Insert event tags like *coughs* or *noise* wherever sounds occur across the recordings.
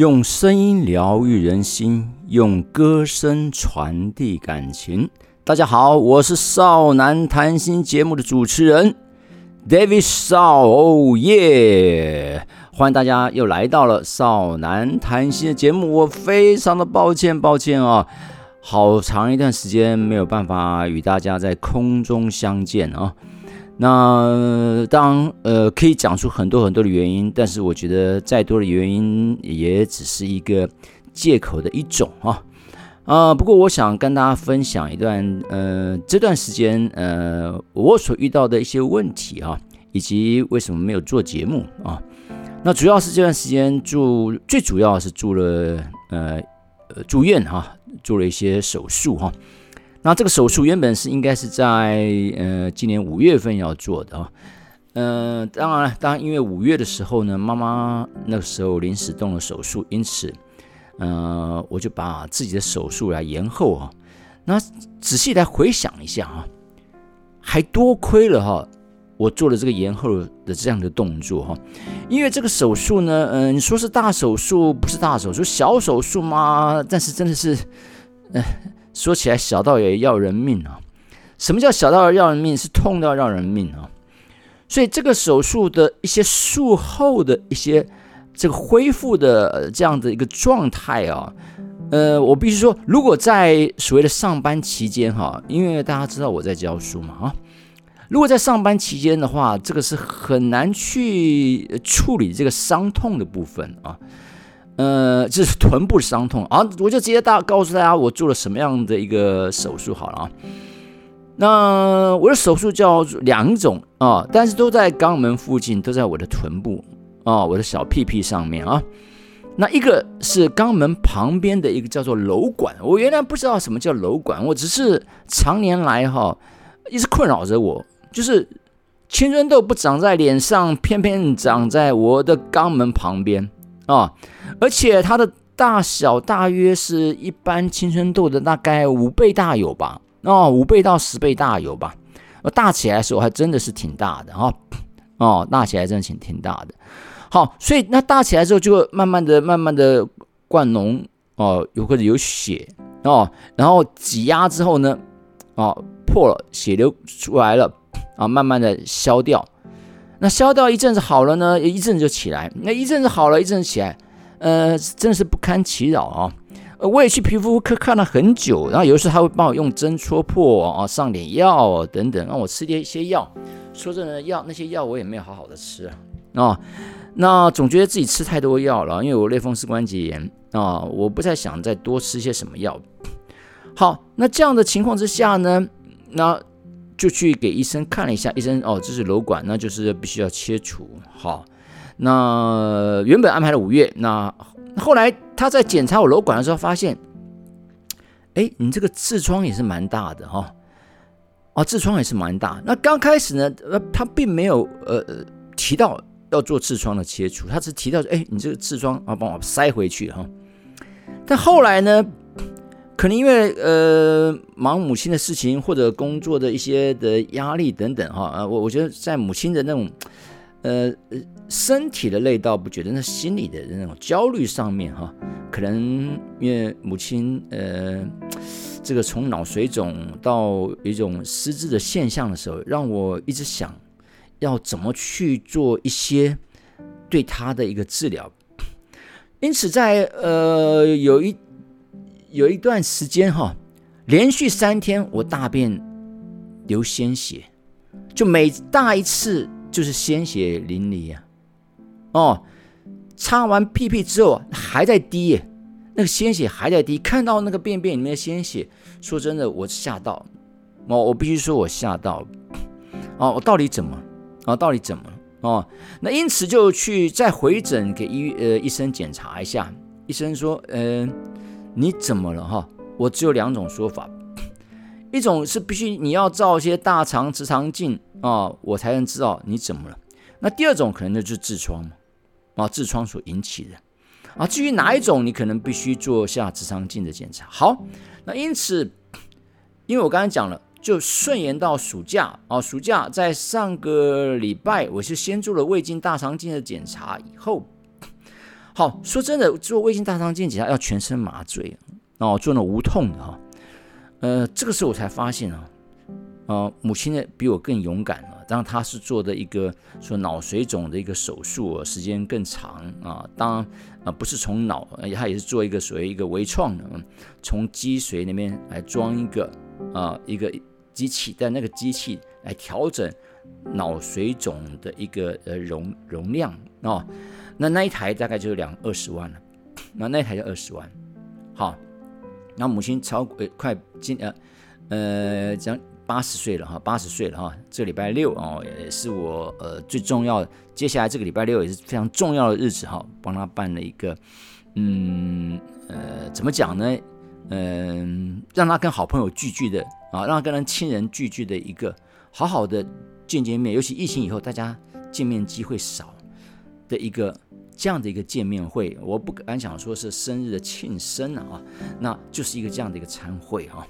用声音疗愈人心，用歌声传递感情。大家好，我是少男谈心节目的主持人 David Shaw，哦耶！欢迎大家又来到了少男谈心的节目。我非常的抱歉，抱歉啊，好长一段时间没有办法与大家在空中相见啊。那当呃可以讲出很多很多的原因，但是我觉得再多的原因也只是一个借口的一种啊啊！不过我想跟大家分享一段呃这段时间呃我所遇到的一些问题啊，以及为什么没有做节目啊。那主要是这段时间住，最主要是住了呃呃住院哈，做了一些手术哈。那这个手术原本是应该是在呃今年五月份要做的啊，嗯，当然了，当然因为五月的时候呢，妈妈那个时候临时动了手术，因此，呃，我就把自己的手术来延后啊。那仔细来回想一下啊，还多亏了哈，我做了这个延后的这样的动作哈，因为这个手术呢，嗯，你说是大手术不是大手术，小手术吗？但是真的是，呃。说起来小到也要人命啊！什么叫小到要人命？是痛到要人命啊！所以这个手术的一些术后的一些这个恢复的这样的一个状态啊，呃，我必须说，如果在所谓的上班期间哈，因为大家知道我在教书嘛啊，如果在上班期间的话，这个是很难去处理这个伤痛的部分啊。呃，这是臀部伤痛啊，我就直接大告诉大家我做了什么样的一个手术好了啊。那我的手术叫两种啊，但是都在肛门附近，都在我的臀部啊，我的小屁屁上面啊。那一个是肛门旁边的一个叫做瘘管，我原来不知道什么叫瘘管，我只是常年来哈一直困扰着我，就是青春痘不长在脸上，偏偏长在我的肛门旁边。啊，而且它的大小大约是一般青春痘的大概五倍大有吧？哦，五倍到十倍大有吧？大起来的时候还真的是挺大的哈。哦，大起来真的挺挺大的。好，所以那大起来之后就慢慢的、慢慢的灌脓哦，有或者有血哦，然后挤压之后呢，哦破了，血流出来了啊，慢慢的消掉。那消掉一阵子好了呢，一阵子就起来。那一阵子好了，一阵子起来，呃，真的是不堪其扰啊。呃，我也去皮肤科看了很久，然后有时候他会帮我用针戳破啊，上点药等等，让我吃点一些药。说真的，药那些药我也没有好好的吃啊。啊，那总觉得自己吃太多药了，因为我类风湿关节炎啊，我不再想再多吃些什么药。好，那这样的情况之下呢，那。就去给医生看了一下，医生哦，这是瘘管，那就是必须要切除。好，那原本安排了五月，那后来他在检查我瘘管的时候发现，哎，你这个痔疮也是蛮大的哈，哦，痔疮也是蛮大。那刚开始呢，呃，他并没有呃提到要做痔疮的切除，他只提到，哎，你这个痔疮啊，帮我塞回去哈。但后来呢？可能因为呃忙母亲的事情或者工作的一些的压力等等哈啊我我觉得在母亲的那种呃身体的累倒不觉得那心理的那种焦虑上面哈可能因为母亲呃这个从脑水肿到一种失智的现象的时候，让我一直想要怎么去做一些对他的一个治疗，因此在呃有一。有一段时间哈，连续三天我大便流鲜血，就每大一次就是鲜血淋漓啊！哦，擦完屁屁之后还在滴，那个鲜血还在滴，看到那个便便里面的鲜血，说真的，我吓到哦，我必须说我吓到哦，我到底怎么啊？到底怎么哦？那因此就去再回诊给医呃医生检查一下，医生说嗯。你怎么了哈？我只有两种说法，*coughs* 一种是必须你要照一些大肠直肠镜啊，我才能知道你怎么了。那第二种可能就是痔疮嘛，啊，痔疮所引起的啊。至于哪一种，你可能必须做下直肠镜的检查。好，那因此，因为我刚才讲了，就顺延到暑假啊，暑假在上个礼拜，我是先做了胃镜大肠镜的检查以后。好，说真的，做胃镜大肠镜检查要全身麻醉哦，做那无痛的哈。呃，这个时候我才发现啊，呃，母亲呢比我更勇敢了。当然，她是做的一个说脑水肿的一个手术，时间更长啊。当然啊，不是从脑，她也是做一个所谓一个微创的，从脊髓那边来装一个啊一个机器，但那个机器来调整脑水肿的一个呃容容量哦。那那一台大概就是两二十万了，那那一台就二十万，好。那母亲超呃快今呃呃将八十岁了哈，八十岁了哈。这礼拜六哦，也是我呃最重要，接下来这个礼拜六也是非常重要的日子哈，帮他办了一个嗯呃怎么讲呢？嗯，让他跟好朋友聚聚的啊，让他跟人亲人聚聚的一个好好的见见面，尤其疫情以后大家见面机会少的一个。这样的一个见面会，我不敢想说是生日的庆生啊，那就是一个这样的一个餐会哈。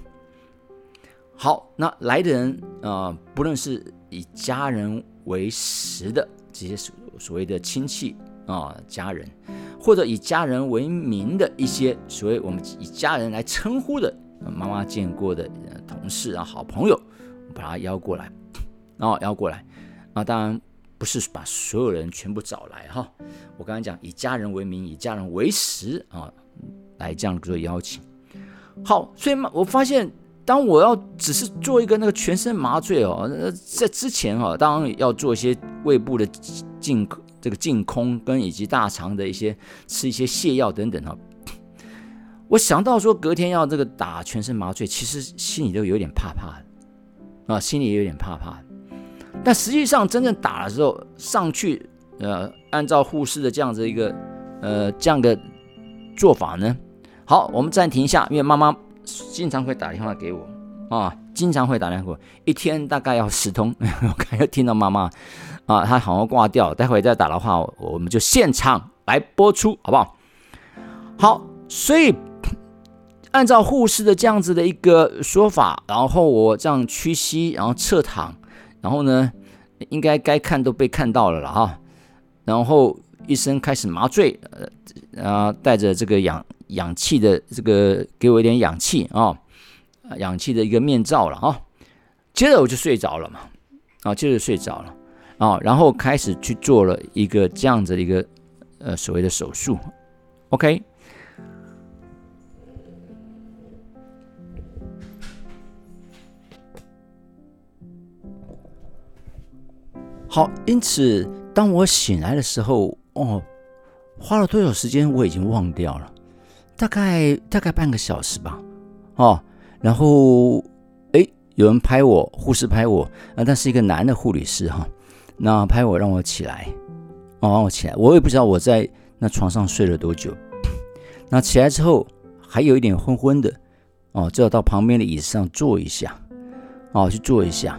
好，那来的人啊，不论是以家人为食的这些所所谓的亲戚啊家人，或者以家人为名的一些所谓我们以家人来称呼的妈妈见过的同事啊好朋友，把他邀过来，哦邀过来啊，当然。不是把所有人全部找来哈，我刚才讲以家人为名，以家人为食啊，来这样做邀请。好，所以嘛，我发现当我要只是做一个那个全身麻醉哦，在之前哈，当然要做一些胃部的净这个净空跟以及大肠的一些吃一些泻药等等哈。我想到说隔天要这个打全身麻醉，其实心里都有点怕怕的啊，心里也有点怕怕的。但实际上，真正打的时候上去，呃，按照护士的这样子一个，呃，这样的做法呢，好，我们暂停一下，因为妈妈经常会打电话给我啊，经常会打电话给我，一天大概要十通，*laughs* 我看要听到妈妈啊，她好像挂掉，待会再打的话，我们就现场来播出，好不好？好，所以按照护士的这样子的一个说法，然后我这样屈膝，然后侧躺。然后呢，应该该看都被看到了了哈。然后医生开始麻醉，呃，啊，带着这个氧氧气的这个给我一点氧气啊，氧气的一个面罩了哈。接着我就睡着了嘛，啊，接着睡着了啊，然后开始去做了一个这样子的一个呃所谓的手术，OK。好，因此当我醒来的时候，哦，花了多少时间我已经忘掉了，大概大概半个小时吧，哦，然后哎，有人拍我，护士拍我，啊，但是一个男的护理师哈，那拍我让我起来，哦，让我起来，我也不知道我在那床上睡了多久，那起来之后还有一点昏昏的，哦，就要到旁边的椅子上坐一下，哦，去坐一下。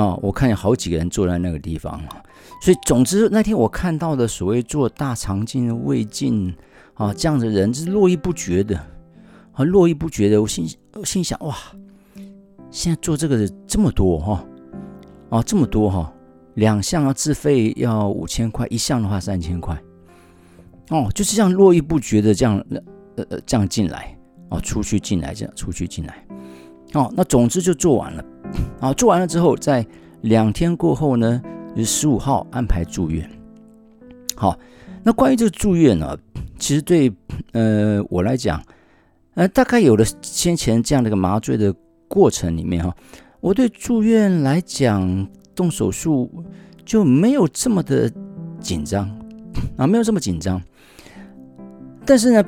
啊，我看见好几个人坐在那个地方啊，所以总之那天我看到的所谓做大肠镜、胃镜啊这样的人是络绎不绝的，啊络绎不绝的。我心心想哇，现在做这个的这么多哈，啊这么多哈，两项要自费要五千块，一项的话三千块，哦就是这样络绎不绝的这样呃呃这样进来哦，出去进来这样出去进来，哦那总之就做完了。好，做完了之后，在两天过后呢，是十五号安排住院。好，那关于这个住院呢，其实对呃我来讲，呃大概有了先前这样的一个麻醉的过程里面哈，我对住院来讲动手术就没有这么的紧张啊，没有这么紧张。但是呢，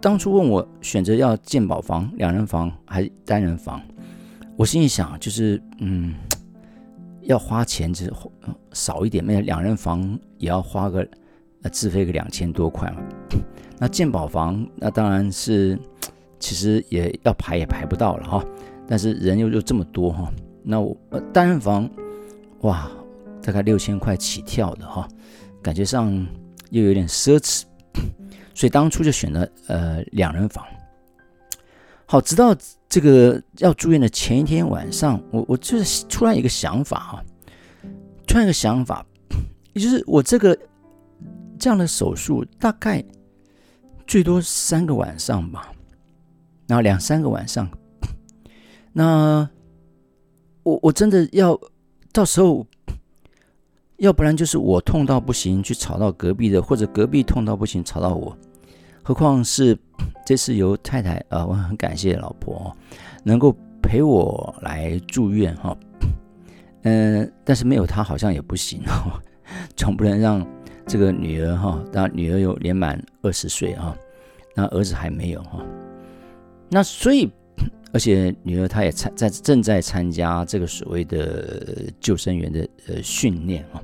当初问我选择要建保房、两人房还是单人房？我心里想，就是嗯，要花钱，就是少一点，那两人房也要花个呃自费个两千多块嘛。*coughs* 那鉴宝房，那当然是其实也要排也排不到了哈。但是人又又这么多哈，那我单人房哇，大概六千块起跳的哈，感觉上又有点奢侈，*coughs* 所以当初就选了呃两人房。好，直到这个要住院的前一天晚上，我我就是突然一个想法哈，突然一个想法，也就是我这个这样的手术大概最多三个晚上吧，然后两三个晚上。那我我真的要到时候，要不然就是我痛到不行去吵到隔壁的，或者隔壁痛到不行吵到我。何况是这次由太太啊，我很感谢老婆能够陪我来住院哈。嗯，但是没有她好像也不行哦，总不能让这个女儿哈，当然女儿有年满二十岁啊，那儿子还没有哈。那所以，而且女儿她也参在正在参加这个所谓的救生员的呃训练啊。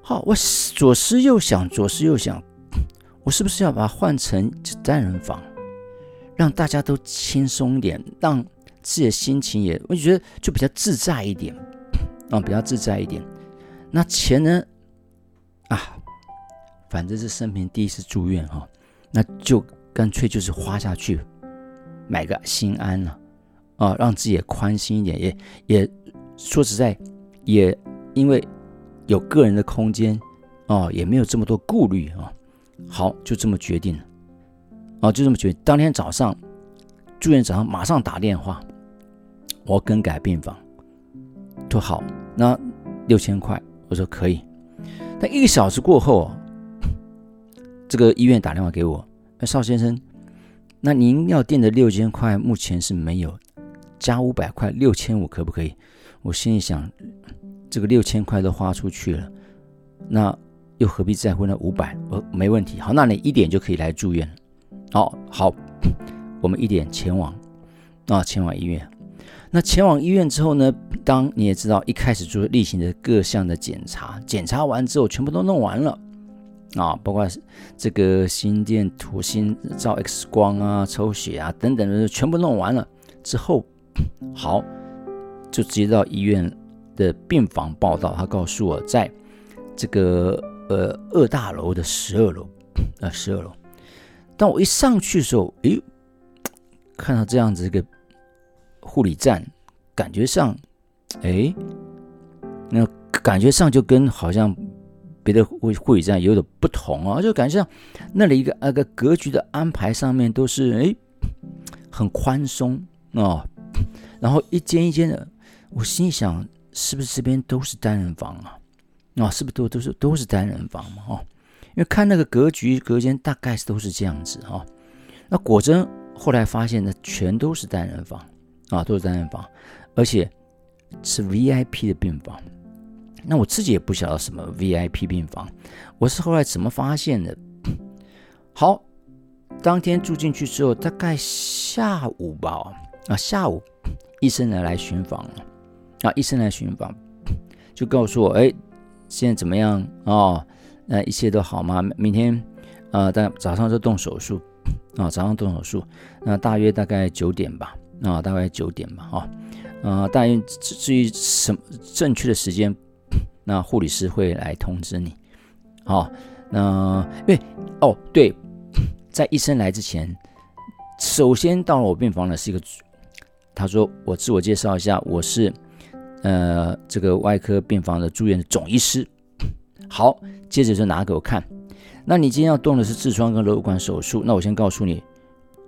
好，我左思右想，左思右想。我是不是要把它换成单人房，让大家都轻松一点，让自己的心情也，我觉得就比较自在一点啊，比较自在一点。那钱呢？啊，反正是生平第一次住院哈，那就干脆就是花下去，买个心安了啊，让自己也宽心一点，也也说实在，也因为有个人的空间哦，也没有这么多顾虑啊。好，就这么决定了，哦，就这么决定。当天早上，住院早上马上打电话，我更改病房。说好，那六千块，我说可以。但一个小时过后，*laughs* 这个医院打电话给我，邵先生，那您要垫的六千块目前是没有，加五百块，六千五可不可以？我心里想，这个六千块都花出去了，那。又何必在乎那五百？呃，没问题。好，那你一点就可以来住院了。好，好，我们一点前往啊，前往医院。那前往医院之后呢？当你也知道，一开始做例行的各项的检查，检查完之后全部都弄完了啊，包括这个心电图、心照 X 光啊、抽血啊等等的，全部弄完了之后，好，就直接到医院的病房报道。他告诉我，在这个。呃，二大楼的十二楼，啊，十二楼。当我一上去的时候，诶，看到这样子一个护理站，感觉上，诶，那感觉上就跟好像别的护护理站有点不同啊，就感觉上那里一个那个格局的安排上面都是诶，很宽松啊，*laughs* 然后一间一间的，我心想，是不是这边都是单人房啊？啊，是不是都都是都是单人房嘛？哦，因为看那个格局隔间，大概是都是这样子哈。那果真后来发现呢，全都是单人房啊，都是单人房，而且是 VIP 的病房。那我自己也不晓得什么 VIP 病房，我是后来怎么发现的？好，当天住进去之后，大概下午吧，啊，下午医生来来巡房了，啊，医生来巡房就告诉我，哎。现在怎么样哦？那一切都好吗？明天，呃，大早上就动手术啊，早上动手术，那大约大概九点吧，啊，大概九点吧，哈，呃，大约至于什正确的时间，那护理师会来通知你，好，那因为哦，对，在医生来之前，首先到了我病房的是一个，他说我自我介绍一下，我是。呃，这个外科病房的住院的总医师，*coughs* 好，接着就拿给我看。那你今天要动的是痔疮跟瘘管手术，那我先告诉你，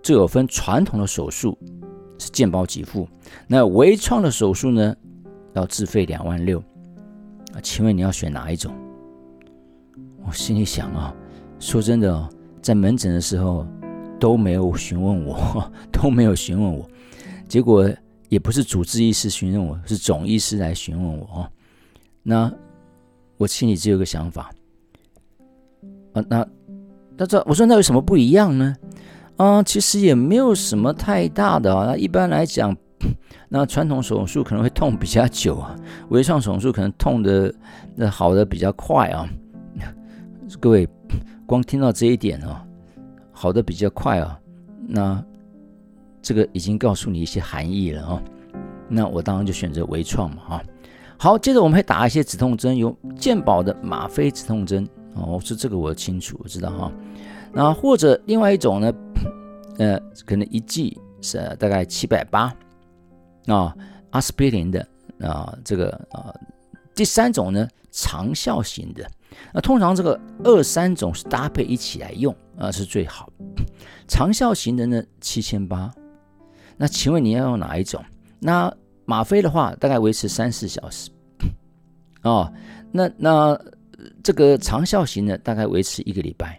这有分传统的手术是健保给付，那微创的手术呢要自费两万六啊，请问你要选哪一种？我心里想啊，说真的，在门诊的时候都没有询问我，都没有询问我，结果。也不是主治医师询问我，是总医师来询问我哦。那我心里只有个想法啊，那他说我说那有什么不一样呢？啊，其实也没有什么太大的啊。那一般来讲，*coughs* 那传统手术可能会痛比较久啊，微创手术可能痛的那好的比较快啊。各位 *coughs* 光听到这一点哦，好的比较快啊，那。这个已经告诉你一些含义了哦，那我当然就选择微创嘛哈。好，接着我们会打一些止痛针，有健保的吗啡止痛针哦，我说这个我清楚，我知道哈。那或者另外一种呢，*clears throat* 呃，可能一剂是大概七百八啊，阿司匹林的啊，这个啊，第三种呢，长效型的那通常这个二三种是搭配一起来用啊是最好。长效型的呢七千八，那请问你要用哪一种？那吗啡的话大概维持三四小时，*laughs* 哦，那那这个长效型的大概维持一个礼拜。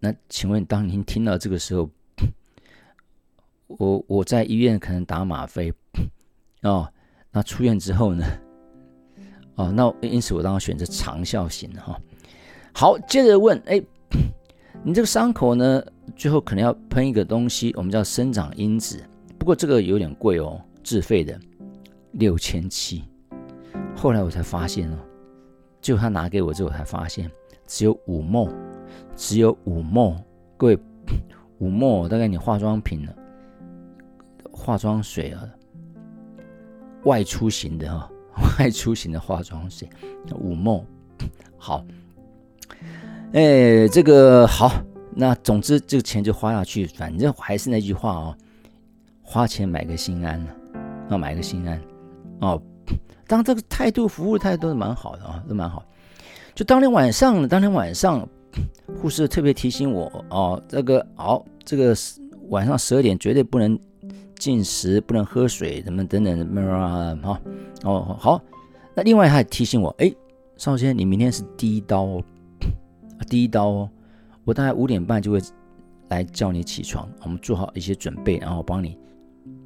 那请问当您听到这个时候，*laughs* 我我在医院可能打吗啡，*laughs* 哦，那出院之后呢？哦，那因此我当然选择长效型的哈。好，接着问，哎，你这个伤口呢，最后可能要喷一个东西，我们叫生长因子，不过这个有点贵哦，自费的，六千七。后来我才发现哦，就他拿给我之后，才发现只有五墨，只有五墨。各位，五墨大概你化妆品呢，化妆水啊，外出型的哈。*laughs* 外出型的化妆水，五梦，好，哎，这个好，那总之这个钱就花下去，反正还是那句话哦，花钱买个心安，要买个心安哦。当这个态度、服务态度是蛮好的啊，都蛮好。就当天晚上，当天晚上，护士特别提醒我哦，这个好，这个晚上十二点绝对不能。进食不能喝水，什么等等什么啊？好哦，好。那另外还提醒我，哎，少先生，你明天是第一刀哦，第一刀哦。我大概五点半就会来叫你起床，我们做好一些准备，然后帮你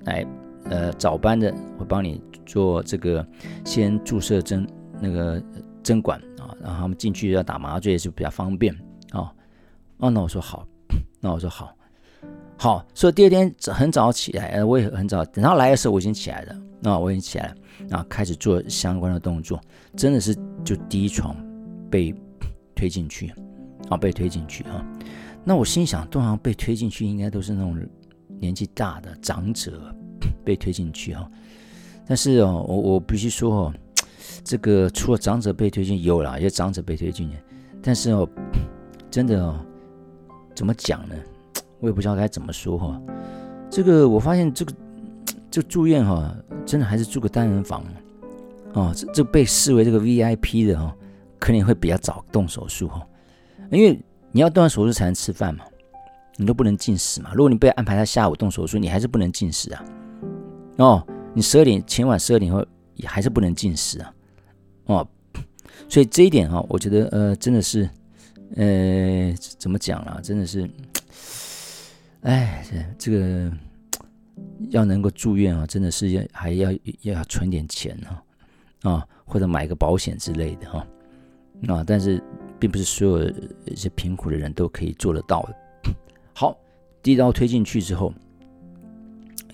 来呃早班的会帮你做这个先注射针那个针管啊，然后他们进去要打麻醉就比较方便啊。哦，那我说好，那我说好。好，所以第二天很早起来，呃，我也很早，等他来的时候我已经起来了，那我已经起来了，然后开始做相关的动作，真的是就第一床被推进去，啊，被推进去啊，那我心想，通常被推进去应该都是那种年纪大的长者被推进去哈，但是哦，我我必须说哦，这个除了长者被推进有啦，有长者被推进去，但是哦，真的哦，怎么讲呢？我也不知道该怎么说哈，这个我发现这个这住院哈，真的还是住个单人房哦，这这被视为这个 VIP 的哈，可能会比较早动手术哈，因为你要动完手术才能吃饭嘛，你都不能进食嘛。如果你被安排在下午动手术，你还是不能进食啊。哦，你十二点前晚十二点后也还是不能进食啊。哦，所以这一点哈，我觉得呃真的是呃怎么讲啊，真的是。哎，这这个要能够住院啊，真的是要还要要存点钱啊，啊，或者买个保险之类的哈，啊，但是并不是所有一些贫苦的人都可以做得到的。*coughs* 好，第一刀推进去之后，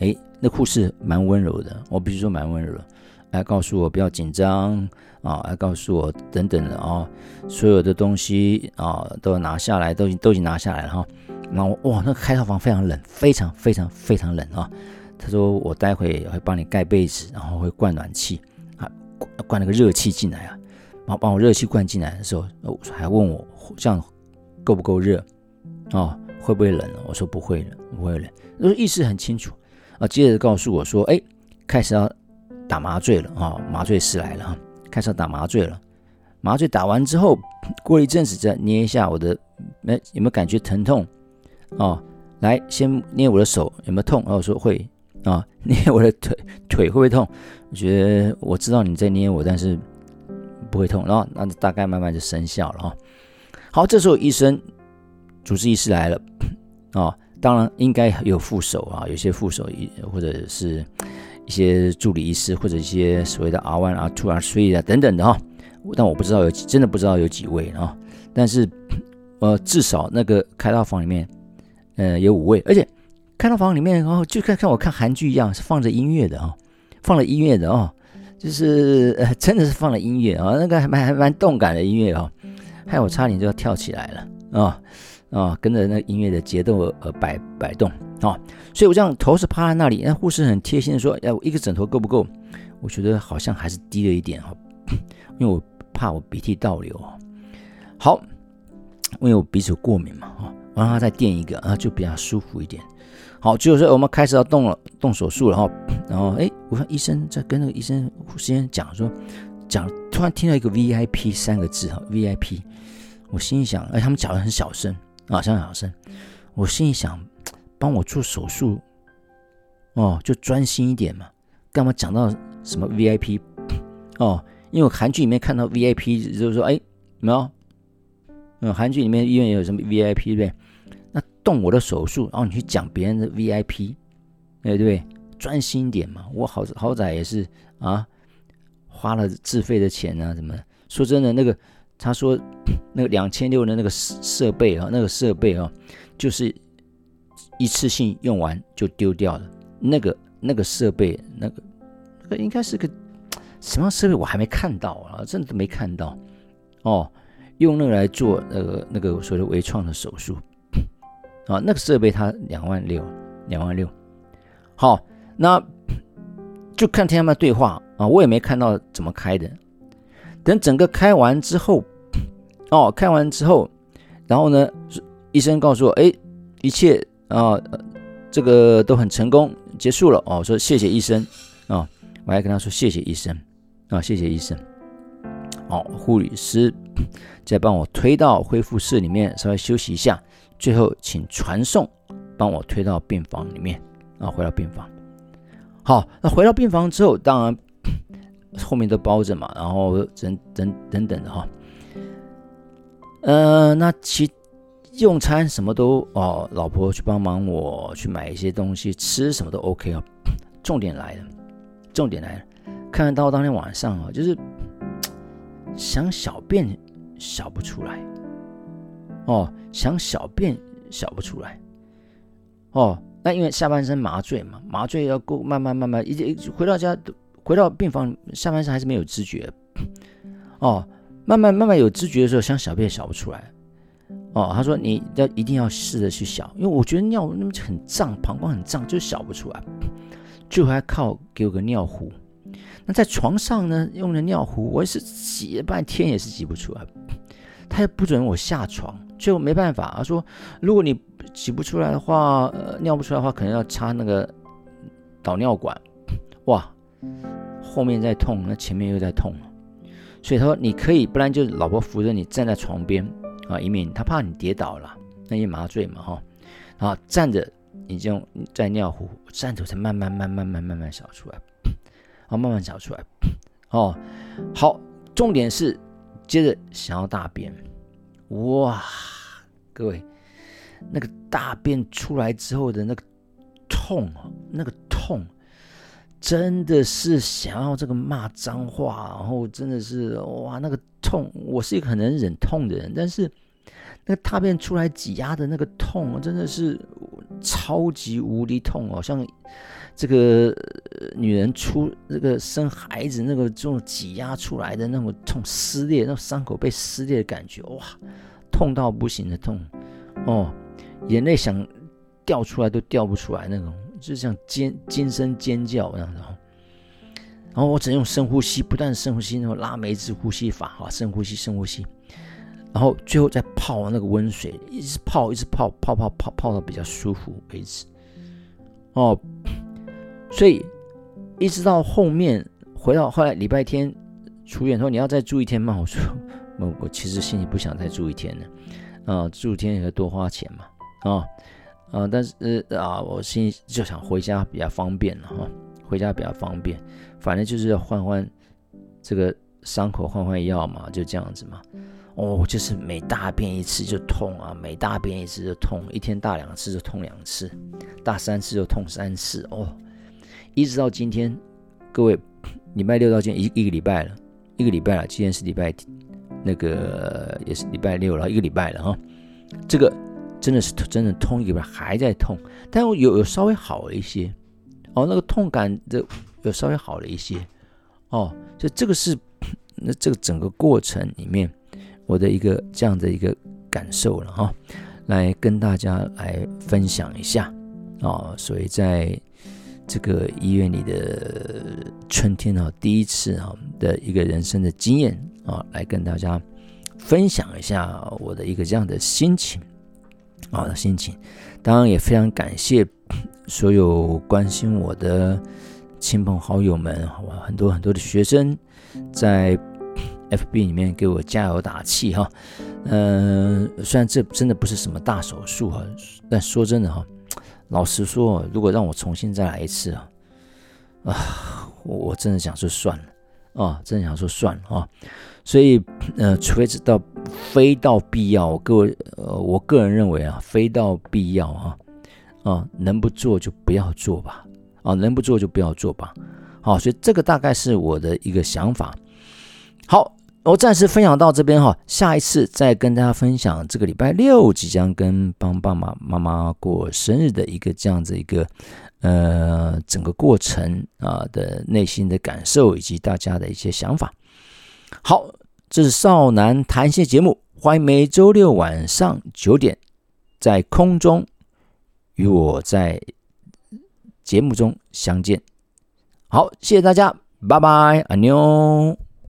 哎，那护士蛮温柔的，我必须说蛮温柔的，来告诉我不要紧张啊，来告诉我等等的啊，所有的东西啊都拿下来，都已经都已经拿下来了哈。然后哇，那个开套房非常冷，非常非常非常冷啊！他说我待会会帮你盖被子，然后会灌暖气啊，灌那个热气进来啊，然后把我热气灌进来的时候，还问我这样够不够热啊？会不会冷？我说不会冷，不会冷。他说意识很清楚啊，接着告诉我说，哎，开始要打麻醉了啊，麻醉师来了哈，开始要打麻醉了。麻醉打完之后，过一阵子再捏一下我的，哎，有没有感觉疼痛？哦，来，先捏我的手，有没有痛？然后说会啊，捏我的腿，腿会不会痛？我觉得我知道你在捏我，但是不会痛。然后那大概慢慢就生效了哈。好，这时候医生主治医师来了啊，*clears throat* 当然应该有副手啊，有些副手医或者是一些助理医师或者一些所谓的 R one、R two、R three 啊等等的哈。但我不知道有真的不知道有几位啊，但是呃，至少那个开刀房里面。呃，有五位，而且开到房里面，然后就看看我看韩剧一样，是放着音乐的啊，放了音乐的哦，就是呃，*laughs* 真的是放了音乐啊，那个还蛮还蛮动感的音乐哦，害我差点就要跳起来了啊啊，跟着那音乐的节奏而而摆摆动啊，所以我这样头是趴在那里，那护士很贴心的说，哎，一个枕头够不够？我觉得好像还是低了一点哈，*coughs* 因为我怕我鼻涕倒流啊。好，因为我鼻子过敏嘛啊。我让他再垫一个，然后就比较舒服一点。好，就是我们开始要动了，动手术了哈。然后，哎，我看医生在跟那个医生先讲说，讲，突然听到一个 VIP 三个字哈，VIP，我心里想，哎，他们讲的很小声啊，讲小声，我心里想，帮我做手术，哦，就专心一点嘛，干嘛讲到什么 VIP？哦，因为我韩剧里面看到 VIP 就是说，哎，没有，嗯，韩剧里面医院有什么 VIP 对不对？动我的手术，然后你去讲别人的 VIP，哎，对？专心一点嘛，我好好歹也是啊。花了自费的钱啊，什么？说真的，那个他说 *coughs* 那个两千六的那个设备啊，那个设备啊，就是一次性用完就丢掉了。那个那个设备，那个那个应该是个什么设备？我还没看到啊，真的没看到哦。用那个来做那个那个所谓的微创的手术啊，那个设备它两万六，两万六。好，那。就看听他们对话啊，我也没看到怎么开的。等整个开完之后，哦，开完之后，然后呢，医生告诉我，哎，一切啊，这个都很成功，结束了哦。说谢谢医生啊，我还跟他说谢谢医生啊，谢谢医生。哦，护理师再帮我推到恢复室里面，稍微休息一下，最后请传送帮我推到病房里面啊，回到病房。好，那回到病房之后，当然 *coughs* 后面都包着嘛，然后等等等等的哈。呃，那其用餐什么都哦，老婆去帮忙我去买一些东西吃，什么都 OK 啊。重点来了，重点来了，看到当天晚上啊，就是想小便小不出来，哦，想小便小不出来，哦。那因为下半身麻醉嘛，麻醉要过慢慢慢慢，一一回到家，回到病房，下半身还是没有知觉。哦，慢慢慢慢有知觉的时候，想小便小不出来。哦，他说你要一定要试着去小，因为我觉得尿那么很胀，膀胱很胀，就小不出来。最后还靠给我个尿壶。那在床上呢，用的尿壶，我也是挤了半天也是挤不出来。他也不准我下床，就没办法，他说如果你。挤不出来的话，呃，尿不出来的话，可能要插那个导尿管。*laughs* 哇，后面在痛，那前面又在痛，所以他说你可以，不然就老婆扶着你站在床边啊，以免他怕你跌倒了，那也麻醉嘛哈。啊，站着，你就在尿壶站着才慢慢慢慢慢慢慢小出来，*coughs* 啊，慢慢小出来。*coughs* 哦，好，重点是接着想要大便，哇，各位。那个大便出来之后的那个痛啊，那个痛，真的是想要这个骂脏话，然后真的是哇，那个痛，我是一个很能忍痛的人，但是那个大便出来挤压的那个痛，真的是超级无敌痛哦，像这个女人出那个生孩子那个这种挤压出来的那种痛，撕裂，那伤口被撕裂的感觉，哇，痛到不行的痛哦。眼泪想掉出来都掉不出来那种，就像尖尖声尖叫那样的。然后我只能用深呼吸，不断深呼吸，然后拉梅子呼吸法，哈，深呼吸，深呼吸。然后最后再泡那个温水，一直泡，一直泡，泡泡泡泡到比较舒服为止。哦，所以一直到后面回到后来礼拜天出院说你要再住一天吗？我说我我其实心里不想再住一天了，啊，住一天也要多花钱嘛。啊，啊，但是啊，我心里就想回家比较方便了哈，回家比较方便，反正就是要换换这个伤口，换换药嘛，就这样子嘛。哦，就是每大便一次就痛啊，每大便一次就痛，一天大两次就痛两次，大三次就痛三次哦，一直到今天，各位礼拜六到今天一一个礼拜了，一个礼拜了，今天是礼拜那个也是礼拜六了，一个礼拜了哈，这个。真的是真的痛，一个礼拜还在痛，但我有有稍微好了一些，哦，那个痛感的有稍微好了一些，哦，所以这个是那这个整个过程里面我的一个这样的一个感受了哈，来跟大家来分享一下。啊，所以在这个医院里的春天啊，第一次啊的一个人生的经验啊，来跟大家分享一下我的一个这样的心情。啊的心情，当然也非常感谢所有关心我的亲朋好友们，好吧很多很多的学生在 FB 里面给我加油打气哈。嗯，虽然这真的不是什么大手术哈，但说真的哈，老实说，如果让我重新再来一次啊，啊，我真的想说算了啊，真的想说算了啊。所以，呃，除非是到非到必要，各位，呃，我个人认为啊，非到必要啊，啊，能不做就不要做吧，啊，能不做就不要做吧，好，所以这个大概是我的一个想法。好，我暂时分享到这边哈，下一次再跟大家分享这个礼拜六即将跟帮爸爸妈妈过生日的一个这样子一个，呃，整个过程啊的内心的感受以及大家的一些想法。好，这是少男谈心节目，欢迎每周六晚上九点在空中与我在节目中相见。好，谢谢大家，拜拜，阿妞。